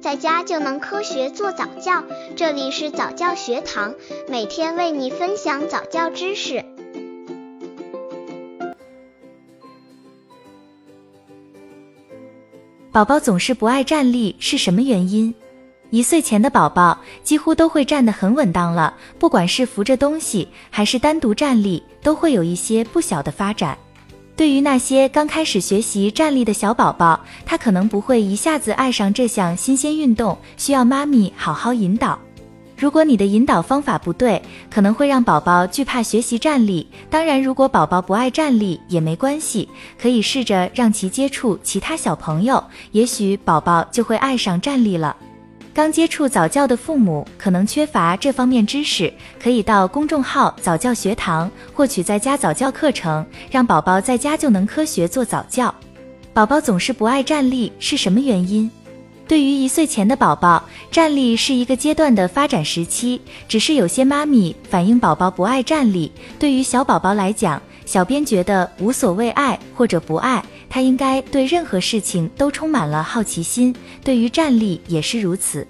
在家就能科学做早教。这里是早教学堂，每天为你分享早教知识。宝宝总是不爱站立，是什么原因？一岁前的宝宝几乎都会站得很稳当了，不管是扶着东西还是单独站立，都会有一些不小的发展。对于那些刚开始学习站立的小宝宝，他可能不会一下子爱上这项新鲜运动，需要妈咪好好引导。如果你的引导方法不对，可能会让宝宝惧怕学习站立。当然，如果宝宝不爱站立也没关系，可以试着让其接触其他小朋友，也许宝宝就会爱上站立了。刚接触早教的父母可能缺乏这方面知识，可以到公众号早教学堂获取在家早教课程，让宝宝在家就能科学做早教。宝宝总是不爱站立是什么原因？对于一岁前的宝宝，站立是一个阶段的发展时期，只是有些妈咪反映宝宝不爱站立。对于小宝宝来讲，小编觉得无所谓爱或者不爱。他应该对任何事情都充满了好奇心，对于站立也是如此。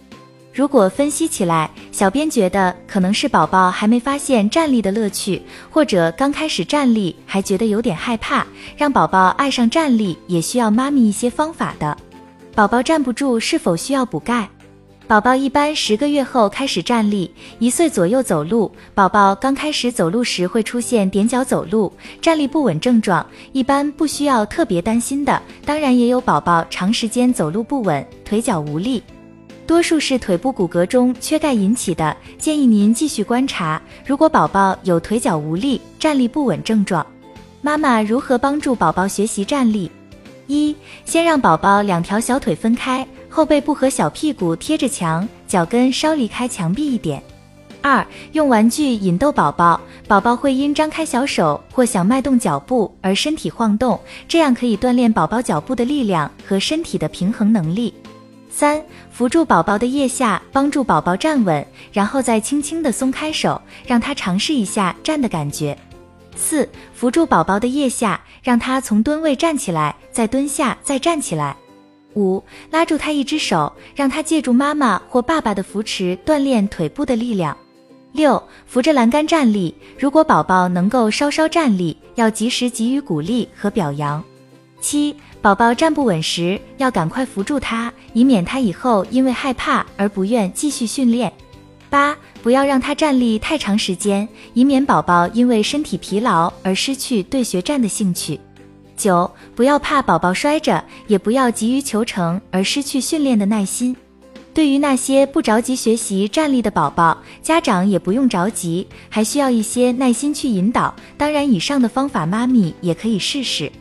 如果分析起来，小编觉得可能是宝宝还没发现站立的乐趣，或者刚开始站立还觉得有点害怕。让宝宝爱上站立也需要妈咪一些方法的。宝宝站不住是否需要补钙？宝宝一般十个月后开始站立，一岁左右走路。宝宝刚开始走路时会出现踮脚走路、站立不稳症状，一般不需要特别担心的。当然，也有宝宝长时间走路不稳、腿脚无力，多数是腿部骨骼中缺钙引起的。建议您继续观察。如果宝宝有腿脚无力、站立不稳症状，妈妈如何帮助宝宝学习站立？一，先让宝宝两条小腿分开。后背部和小屁股贴着墙，脚跟稍离开墙壁一点。二，用玩具引逗宝宝，宝宝会因张开小手或想迈动脚步而身体晃动，这样可以锻炼宝宝脚步的力量和身体的平衡能力。三，扶住宝宝的腋下，帮助宝宝站稳，然后再轻轻的松开手，让他尝试一下站的感觉。四，扶住宝宝的腋下，让他从蹲位站起来，再蹲下，再站起来。五，拉住他一只手，让他借助妈妈或爸爸的扶持锻炼腿部的力量。六，扶着栏杆站立，如果宝宝能够稍稍站立，要及时给予鼓励和表扬。七，宝宝站不稳时，要赶快扶住他，以免他以后因为害怕而不愿继续训练。八，不要让他站立太长时间，以免宝宝因为身体疲劳而失去对学站的兴趣。九，不要怕宝宝摔着，也不要急于求成而失去训练的耐心。对于那些不着急学习站立的宝宝，家长也不用着急，还需要一些耐心去引导。当然，以上的方法妈咪也可以试试。